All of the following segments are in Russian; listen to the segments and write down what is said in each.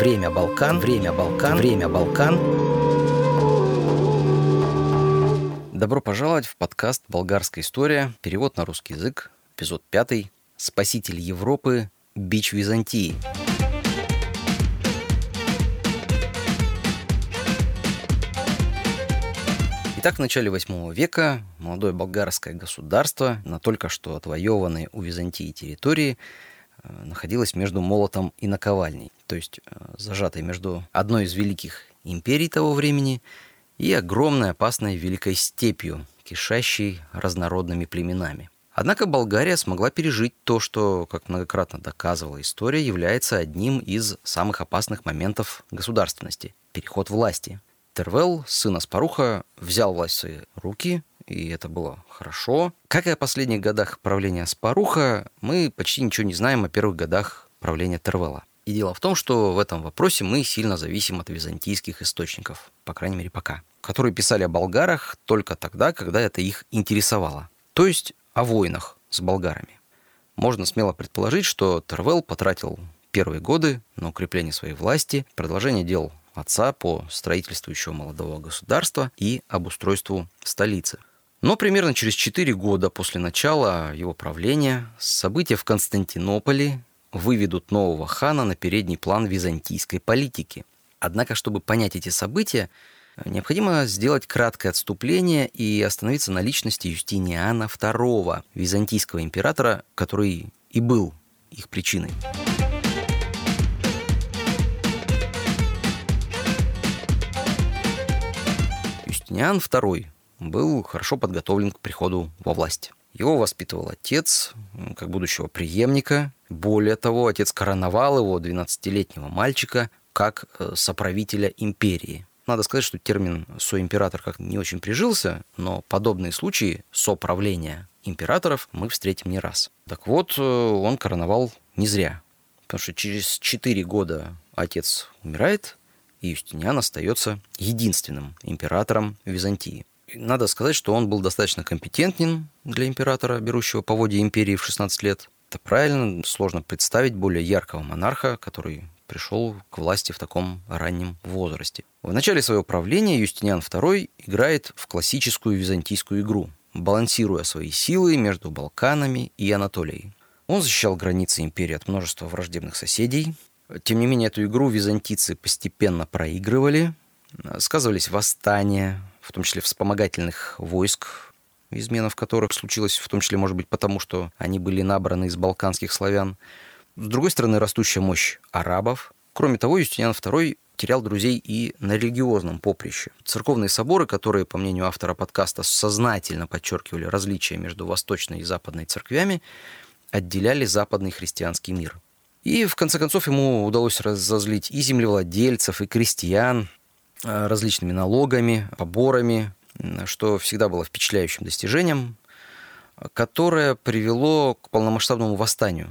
Время Балкан. Время Балкан. Время Балкан. Добро пожаловать в подкаст «Болгарская история». Перевод на русский язык. Эпизод пятый. Спаситель Европы. Бич Византии. Итак, в начале 8 века молодое болгарское государство на только что отвоеванной у Византии территории э, находилось между молотом и наковальней, то есть э, зажатой между одной из великих империй того времени и огромной опасной великой степью, кишащей разнородными племенами. Однако Болгария смогла пережить то, что, как многократно доказывала история, является одним из самых опасных моментов государственности – переход власти – Тервел, сын Аспаруха, взял власть в свои руки, и это было хорошо. Как и о последних годах правления Аспаруха, мы почти ничего не знаем о первых годах правления Тервела. И дело в том, что в этом вопросе мы сильно зависим от византийских источников, по крайней мере пока, которые писали о болгарах только тогда, когда это их интересовало. То есть о войнах с болгарами. Можно смело предположить, что Тервел потратил первые годы на укрепление своей власти, продолжение дел отца по строительству еще молодого государства и обустройству столицы. Но примерно через 4 года после начала его правления события в Константинополе выведут нового хана на передний план византийской политики. Однако, чтобы понять эти события, необходимо сделать краткое отступление и остановиться на личности Юстиниана II, византийского императора, который и был их причиной. Юстиниан II был хорошо подготовлен к приходу во власть. Его воспитывал отец, как будущего преемника. Более того, отец короновал его, 12-летнего мальчика, как э, соправителя империи. Надо сказать, что термин «соимператор» как не очень прижился, но подобные случаи соправления императоров мы встретим не раз. Так вот, э, он короновал не зря, потому что через 4 года отец умирает, и Юстиниан остается единственным императором Византии. Надо сказать, что он был достаточно компетентен для императора, берущего поводья империи в 16 лет. Это правильно, сложно представить более яркого монарха, который пришел к власти в таком раннем возрасте. В начале своего правления Юстиниан II играет в классическую византийскую игру, балансируя свои силы между Балканами и Анатолией. Он защищал границы империи от множества враждебных соседей, тем не менее, эту игру византийцы постепенно проигрывали. Сказывались восстания, в том числе вспомогательных войск, изменов которых случилось, в том числе, может быть, потому что они были набраны из балканских славян. С другой стороны, растущая мощь арабов. Кроме того, Юстиниан II терял друзей и на религиозном поприще. Церковные соборы, которые, по мнению автора подкаста, сознательно подчеркивали различия между восточной и западной церквями, отделяли западный христианский мир – и в конце концов ему удалось разозлить и землевладельцев, и крестьян различными налогами, поборами, что всегда было впечатляющим достижением, которое привело к полномасштабному восстанию.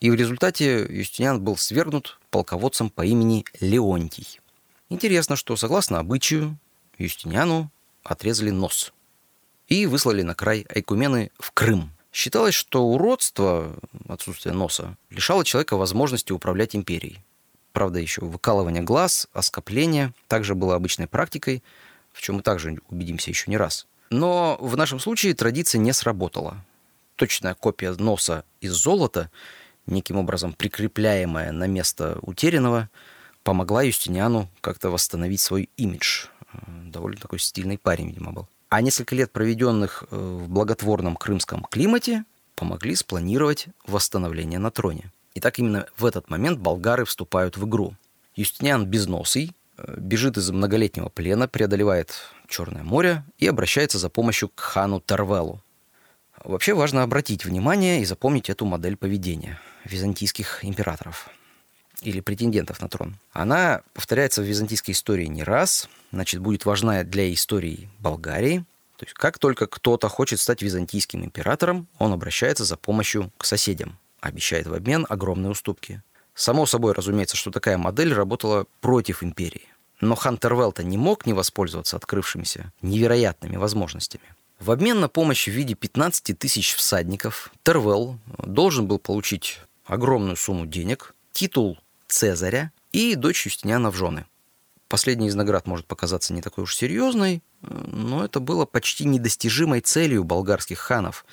И в результате Юстиниан был свергнут полководцем по имени Леонтий. Интересно, что согласно обычаю Юстиниану отрезали нос и выслали на край Айкумены в Крым – Считалось, что уродство, отсутствие носа, лишало человека возможности управлять империей. Правда, еще выкалывание глаз, оскопление также было обычной практикой, в чем мы также убедимся еще не раз. Но в нашем случае традиция не сработала. Точная копия носа из золота, неким образом прикрепляемая на место утерянного, помогла Юстиниану как-то восстановить свой имидж. Довольно такой стильный парень, видимо, был. А несколько лет, проведенных э, в благотворном крымском климате, помогли спланировать восстановление на троне. И так именно в этот момент болгары вступают в игру. Юстиниан Безносый э, бежит из многолетнего плена, преодолевает Черное море и обращается за помощью к хану Тарвелу. Вообще важно обратить внимание и запомнить эту модель поведения византийских императоров – или претендентов на трон. Она повторяется в византийской истории не раз, значит, будет важна для истории Болгарии. То есть как только кто-то хочет стать византийским императором, он обращается за помощью к соседям, обещает в обмен огромные уступки. Само собой, разумеется, что такая модель работала против империи. Но хан Тервелта не мог не воспользоваться открывшимися невероятными возможностями. В обмен на помощь в виде 15 тысяч всадников Тервел должен был получить огромную сумму денег, титул Цезаря и дочь Юстиниана в жены. Последняя из наград может показаться не такой уж серьезной, но это было почти недостижимой целью болгарских ханов.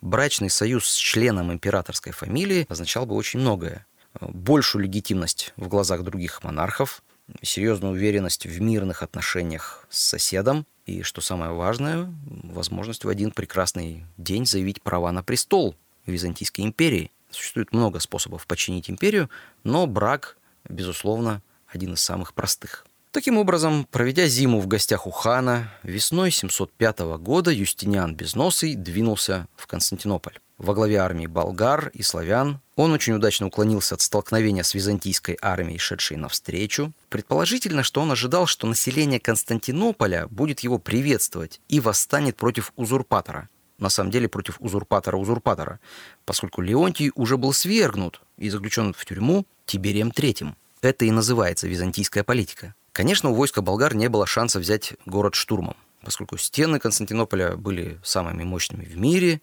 Брачный союз с членом императорской фамилии означал бы очень многое. Большую легитимность в глазах других монархов, серьезную уверенность в мирных отношениях с соседом и, что самое важное, возможность в один прекрасный день заявить права на престол Византийской империи. Существует много способов починить империю, но брак, безусловно, один из самых простых. Таким образом, проведя зиму в гостях у хана, весной 705 года Юстиниан Безносый двинулся в Константинополь. Во главе армии болгар и славян он очень удачно уклонился от столкновения с византийской армией, шедшей навстречу. Предположительно, что он ожидал, что население Константинополя будет его приветствовать и восстанет против узурпатора. На самом деле против узурпатора-узурпатора, поскольку Леонтий уже был свергнут и заключен в тюрьму Тиберием III. Это и называется византийская политика. Конечно, у войска болгар не было шанса взять город штурмом, поскольку стены Константинополя были самыми мощными в мире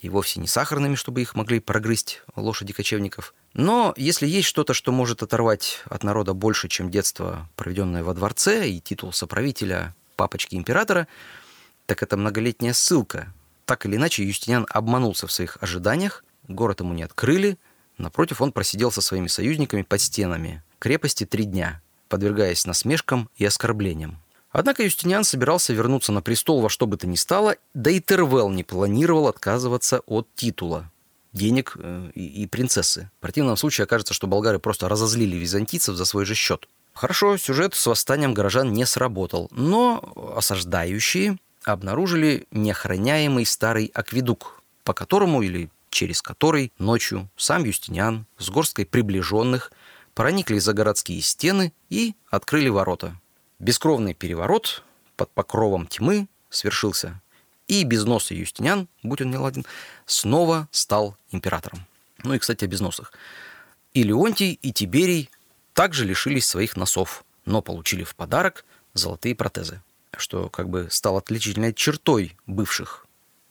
и вовсе не сахарными, чтобы их могли прогрызть лошади кочевников. Но если есть что-то, что может оторвать от народа больше, чем детство, проведенное во дворце, и титул соправителя папочки императора, так это многолетняя ссылка. Так или иначе, Юстиниан обманулся в своих ожиданиях, город ему не открыли, напротив, он просидел со своими союзниками под стенами крепости три дня – подвергаясь насмешкам и оскорблениям. Однако Юстиниан собирался вернуться на престол во что бы то ни стало, да и Тервел не планировал отказываться от титула, денег э, и принцессы. В противном случае окажется, что болгары просто разозлили византийцев за свой же счет. Хорошо, сюжет с восстанием горожан не сработал, но осаждающие обнаружили неохраняемый старый акведук, по которому или через который ночью сам Юстиниан с горсткой приближенных проникли за городские стены и открыли ворота. Бескровный переворот под покровом тьмы свершился, и безносый Юстиниан, будь он не снова стал императором. Ну и, кстати, о безносах. И Леонтий, и Тиберий также лишились своих носов, но получили в подарок золотые протезы, что как бы стало отличительной чертой бывших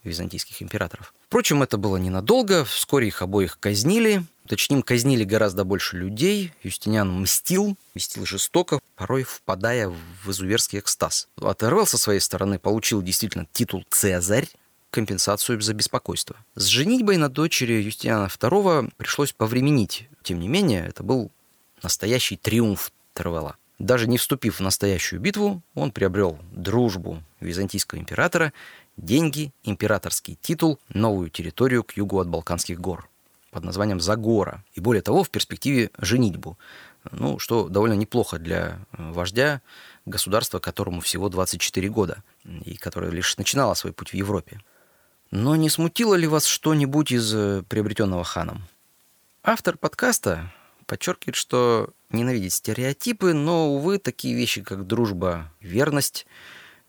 византийских императоров. Впрочем, это было ненадолго, вскоре их обоих казнили, Точнее, казнили гораздо больше людей. Юстиниан мстил, мстил жестоко, порой впадая в изуверский экстаз. Тервелл со своей стороны получил действительно титул «Цезарь», компенсацию за беспокойство. С женитьбой на дочери Юстиниана II пришлось повременить. Тем не менее, это был настоящий триумф Тервелла. Даже не вступив в настоящую битву, он приобрел дружбу византийского императора, деньги, императорский титул, новую территорию к югу от Балканских гор под названием «Загора». И более того, в перспективе женитьбу. Ну, что довольно неплохо для э, вождя государства, которому всего 24 года, и которое лишь начинало свой путь в Европе. Но не смутило ли вас что-нибудь из э, приобретенного ханом? Автор подкаста подчеркивает, что ненавидит стереотипы, но, увы, такие вещи, как дружба, верность,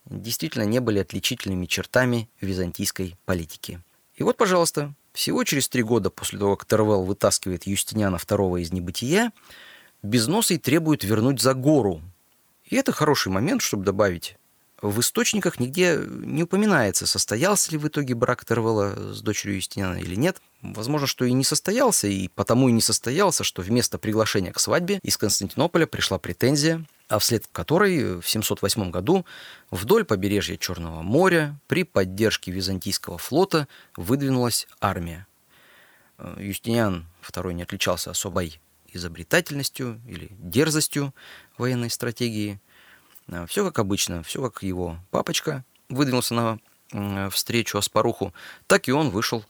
действительно не были отличительными чертами византийской политики. И вот, пожалуйста, всего через три года после того, как Тервелл вытаскивает Юстиниана II из небытия, Безносый требует вернуть за гору. И это хороший момент, чтобы добавить. В источниках нигде не упоминается, состоялся ли в итоге брак Тервелла с дочерью Юстиниана или нет. Возможно, что и не состоялся, и потому и не состоялся, что вместо приглашения к свадьбе из Константинополя пришла претензия а вслед которой в 708 году вдоль побережья Черного моря при поддержке византийского флота выдвинулась армия. Э, Юстиниан II не отличался особой изобретательностью или дерзостью военной стратегии. Э, все как обычно, все как его папочка выдвинулся на встречу Аспаруху, так и он вышел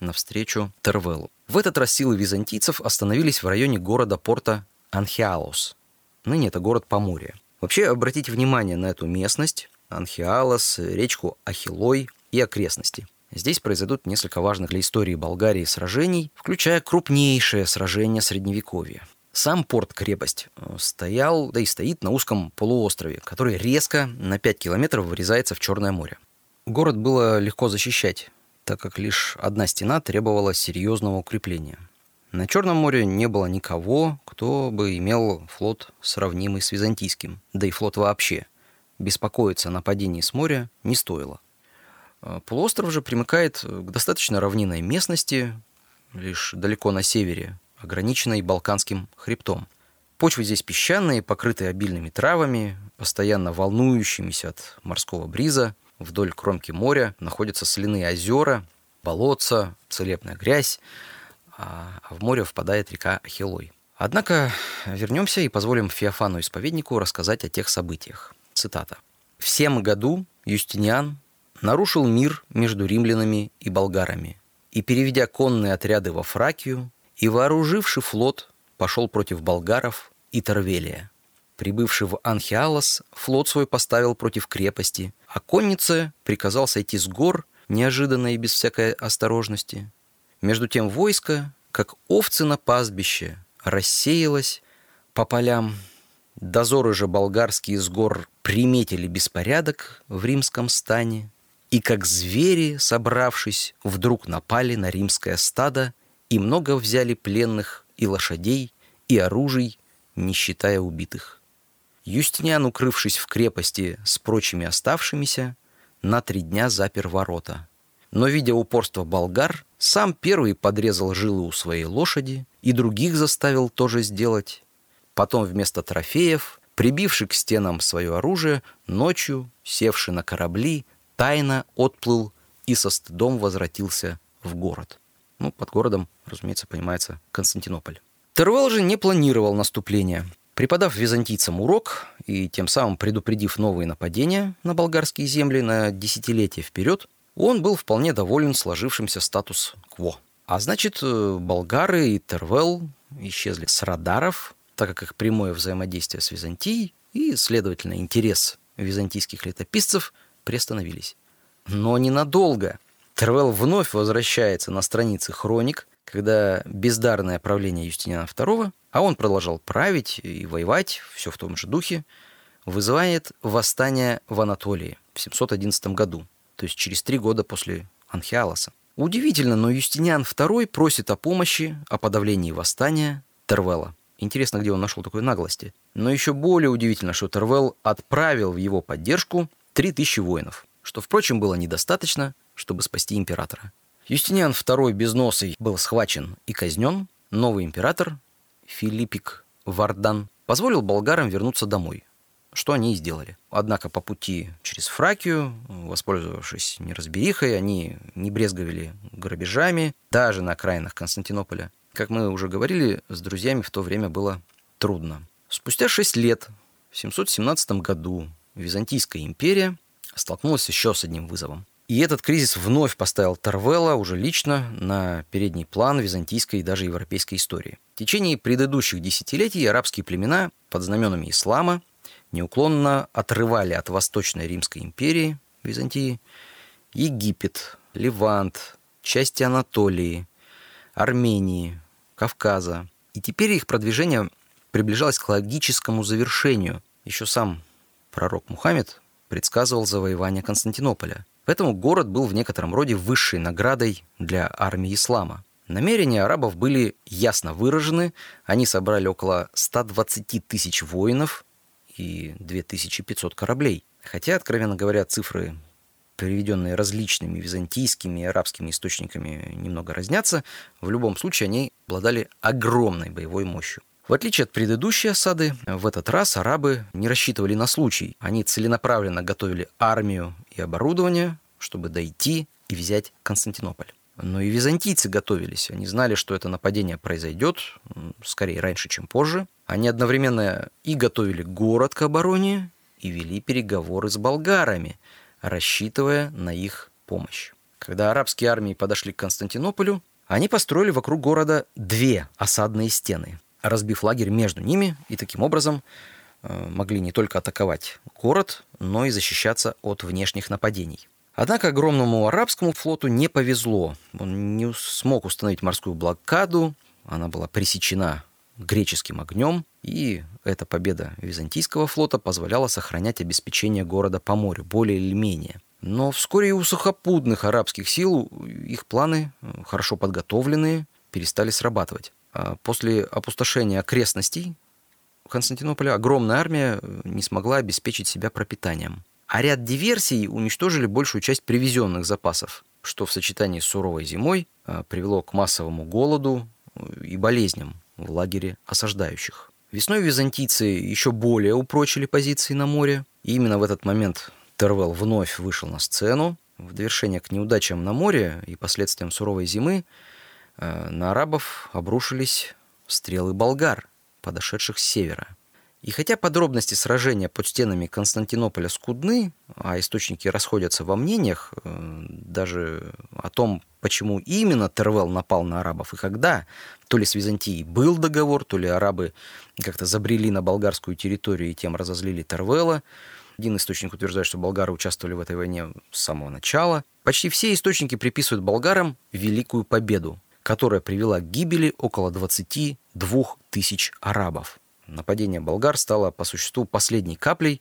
навстречу Тервелу. В этот раз силы византийцев остановились в районе города-порта Анхиалос – Ныне это город Поморье. Вообще, обратите внимание на эту местность, Анхиалос, речку Ахилой и окрестности. Здесь произойдут несколько важных для истории Болгарии сражений, включая крупнейшее сражение Средневековья. Сам порт-крепость э, стоял, да и стоит на узком полуострове, который резко на 5 километров вырезается в Черное море. Город было легко защищать, так как лишь одна стена требовала серьезного укрепления – на Черном море не было никого, кто бы имел флот, сравнимый с византийским, да и флот вообще. Беспокоиться о нападении с моря не стоило. А полуостров же примыкает к достаточно равнинной местности, лишь далеко на севере, ограниченной Балканским хребтом. Почвы здесь песчаные, покрытые обильными травами, постоянно волнующимися от морского бриза. Вдоль кромки моря находятся соляные озера, болотца, целебная грязь, а в море впадает река Ахилой. Однако вернемся и позволим Феофану Исповеднику рассказать о тех событиях. Цитата. «В сем году Юстиниан нарушил мир между римлянами и болгарами, и, переведя конные отряды во Фракию, и вооруживший флот, пошел против болгаров и Торвелия. Прибывший в Анхиалос, флот свой поставил против крепости, а коннице приказал сойти с гор, неожиданно и без всякой осторожности. Между тем войско, как овцы на пастбище, рассеялось по полям. Дозоры же болгарские с гор приметили беспорядок в римском стане, и как звери, собравшись, вдруг напали на римское стадо и много взяли пленных и лошадей, и оружий, не считая убитых. Юстиниан, укрывшись в крепости с прочими оставшимися, на три дня запер ворота. Но, видя упорство болгар, сам первый подрезал жилы у своей лошади и других заставил тоже сделать. Потом вместо трофеев, прибивший к стенам свое оружие, ночью, севший на корабли, тайно отплыл и со стыдом возвратился в город. Ну, под городом, разумеется, понимается Константинополь. Тервел же не планировал наступления. Преподав византийцам урок и тем самым предупредив новые нападения на болгарские земли на десятилетия вперед, он был вполне доволен сложившимся статус-кво. А значит, э, болгары и Тервел исчезли с радаров, так как их прямое взаимодействие с Византией и, следовательно, интерес византийских летописцев приостановились. Но ненадолго. Тервел вновь возвращается на страницы хроник, когда бездарное правление Юстиниана II а он продолжал править и воевать, все в том же духе, вызывает восстание в Анатолии в 711 году, то есть через три года после Анхиалоса. Удивительно, но Юстиниан II просит о помощи, о подавлении восстания Тервела. Интересно, где он нашел такой наглости. Но еще более удивительно, что Тервел отправил в его поддержку 3000 воинов, что, впрочем, было недостаточно, чтобы спасти императора. Юстиниан II Безносый был схвачен и казнен, новый император Филиппик Вардан позволил болгарам вернуться домой, что они и сделали. Однако по пути через Фракию, воспользовавшись неразберихой, они не брезговали грабежами, даже на окраинах Константинополя. Как мы уже говорили, с друзьями в то время было трудно. Спустя шесть лет, в 717 году, Византийская империя столкнулась еще с одним вызовом. И этот кризис вновь поставил Тарвелла уже лично на передний план византийской и даже европейской истории. В течение предыдущих десятилетий арабские племена под знаменами ислама неуклонно отрывали от Восточной Римской империи, Византии, Египет, Ливант, части Анатолии, Армении, Кавказа. И теперь их продвижение приближалось к логическому завершению. Еще сам пророк Мухаммед предсказывал завоевание Константинополя – Поэтому город был в некотором роде высшей наградой для армии ислама. Намерения арабов были ясно выражены. Они собрали около 120 тысяч воинов и 2500 кораблей. Хотя, откровенно говоря, цифры, приведенные различными византийскими и арабскими источниками, немного разнятся, в любом случае они обладали огромной боевой мощью. В отличие от предыдущей осады, в этот раз арабы не рассчитывали на случай. Они целенаправленно готовили армию и оборудование, чтобы дойти и взять Константинополь. Но и византийцы готовились. Они знали, что это нападение произойдет, скорее раньше, чем позже. Они одновременно и готовили город к обороне, и вели переговоры с болгарами, рассчитывая на их помощь. Когда арабские армии подошли к Константинополю, они построили вокруг города две осадные стены разбив лагерь между ними, и таким образом э, могли не только атаковать город, но и защищаться от внешних нападений. Однако огромному арабскому флоту не повезло. Он не смог установить морскую блокаду, она была пресечена греческим огнем, и эта победа византийского флота позволяла сохранять обеспечение города по морю, более или менее. Но вскоре и у сухопутных арабских сил их планы, э, хорошо подготовленные, перестали срабатывать. А после опустошения окрестностей Константинополя огромная армия э, не смогла обеспечить себя пропитанием. А ряд диверсий уничтожили большую часть привезенных запасов, что в сочетании с суровой зимой э, привело к массовому голоду э, и болезням в лагере осаждающих. Весной византийцы еще более упрочили позиции на море. И именно в этот момент Тервел вновь вышел на сцену. В довершение к неудачам на море и последствиям суровой зимы э, на арабов обрушились стрелы болгар, подошедших с севера. И хотя подробности сражения под стенами Константинополя скудны, а источники расходятся во мнениях, э, даже о том, почему именно Тервел напал на арабов и когда, то ли с Византией был договор, то ли арабы как-то забрели на болгарскую территорию и тем разозлили Тервела. Один источник утверждает, что болгары участвовали в этой войне с самого начала. Почти все источники приписывают болгарам великую победу, которая привела к гибели около 22 тысяч арабов. Нападение болгар стало по существу последней каплей,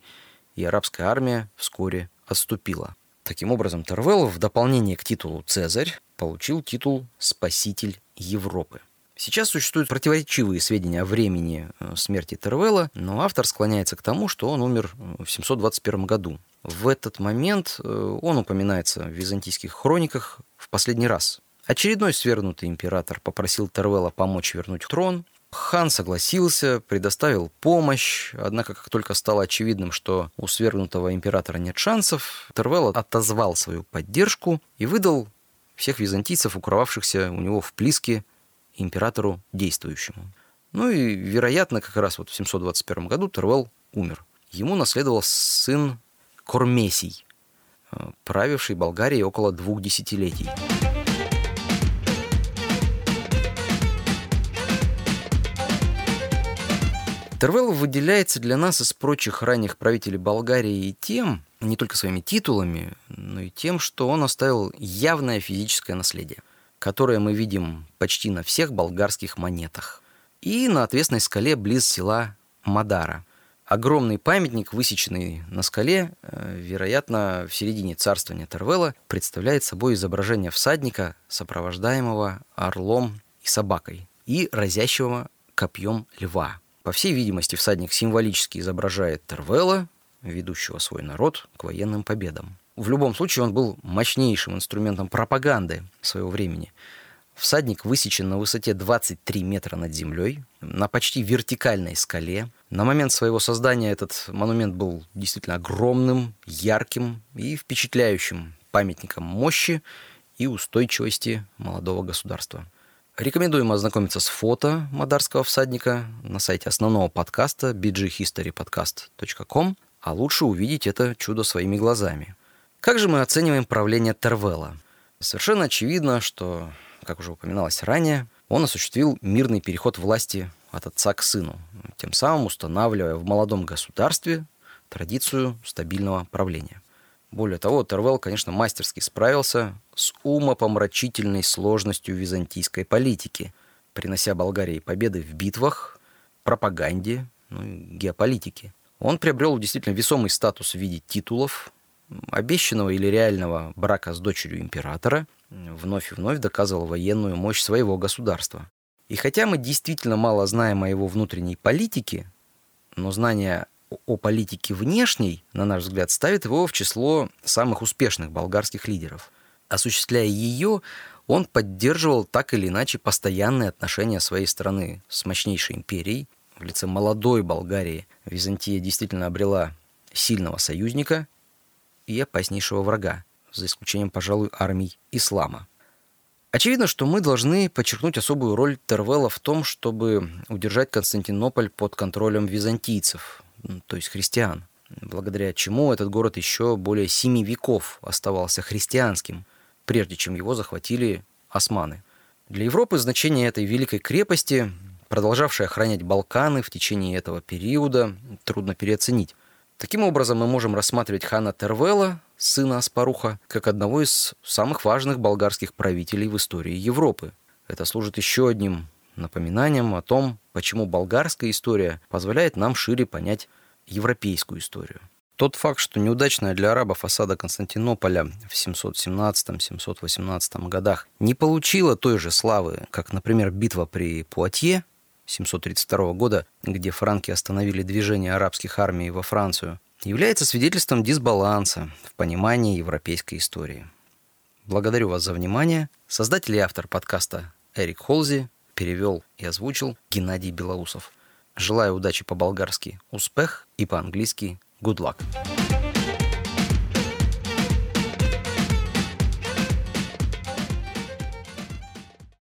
и арабская армия вскоре отступила. Таким образом, Тервел в дополнение к титулу «Цезарь» получил титул «Спаситель Европы». Сейчас существуют противоречивые сведения о времени э, смерти Тервела, но автор склоняется к тому, что он умер э, в 721 году. В этот момент э, он упоминается в византийских хрониках в последний раз. Очередной свергнутый император попросил Тервела помочь вернуть трон. Хан согласился, предоставил помощь, однако как только стало очевидным, что у свергнутого императора нет шансов, Тервел отозвал свою поддержку и выдал всех византийцев, укрывавшихся у него в Плиске, императору действующему. Ну и, вероятно, как раз вот в 721 году Тервел умер. Ему наследовал сын Кормесий, э, правивший Болгарией около двух десятилетий. Тервел выделяется для нас из прочих ранних правителей Болгарии и тем, не только своими титулами, но и тем, что он оставил явное физическое наследие – которое мы видим почти на всех болгарских монетах. И на отвесной скале близ села Мадара. Огромный памятник, высеченный на скале, э, вероятно, в середине царствования Тервела, представляет собой изображение всадника, сопровождаемого орлом и собакой, и разящего копьем льва. По всей видимости, всадник символически изображает Тервела, ведущего свой народ к военным победам. В любом случае он был мощнейшим инструментом пропаганды своего времени. Всадник высечен на высоте 23 метра над землей, на почти вертикальной скале. На момент своего создания этот монумент был действительно огромным, ярким и впечатляющим памятником мощи и устойчивости молодого государства. Рекомендуем ознакомиться с фото Мадарского всадника на сайте основного подкаста bghistorypodcast.com, а лучше увидеть это чудо своими глазами – как же мы оцениваем правление Тервела? Совершенно очевидно, что, как уже упоминалось ранее, он осуществил мирный переход власти от отца к сыну, тем самым устанавливая в молодом государстве традицию стабильного правления. Более того, Тервел, конечно, мастерски справился с умопомрачительной сложностью византийской политики, принося Болгарии победы в битвах, пропаганде, ну геополитике. Он приобрел действительно весомый статус в виде титулов, обещанного или реального брака с дочерью императора вновь и вновь доказывал военную мощь своего государства. И хотя мы действительно мало знаем о его внутренней политике, но знание о политике внешней, на наш взгляд, ставит его в число самых успешных болгарских лидеров. Осуществляя ее, он поддерживал так или иначе постоянные отношения своей страны с мощнейшей империей. В лице молодой Болгарии Византия действительно обрела сильного союзника, и опаснейшего врага, за исключением, пожалуй, армий ислама. Очевидно, что мы должны подчеркнуть особую роль Тервела в том, чтобы удержать Константинополь под контролем византийцев, то есть христиан, благодаря чему этот город еще более семи веков оставался христианским, прежде чем его захватили османы. Для Европы значение этой великой крепости, продолжавшей охранять Балканы в течение этого периода, трудно переоценить. Таким образом, мы можем рассматривать хана Тервела, сына Аспаруха, как одного из самых важных болгарских правителей в истории Европы. Это служит еще одним напоминанием о том, почему болгарская история позволяет нам шире понять европейскую историю. Тот факт, что неудачная для арабов осада Константинополя в 717-718 годах не получила той же славы, как, например, битва при Пуатье, 732 года, где франки остановили движение арабских армий во Францию, является свидетельством дисбаланса в понимании европейской истории. Благодарю вас за внимание. Создатель и автор подкаста Эрик Холзи перевел и озвучил Геннадий Белоусов. Желаю удачи по-болгарски «успех» и по-английски «good luck».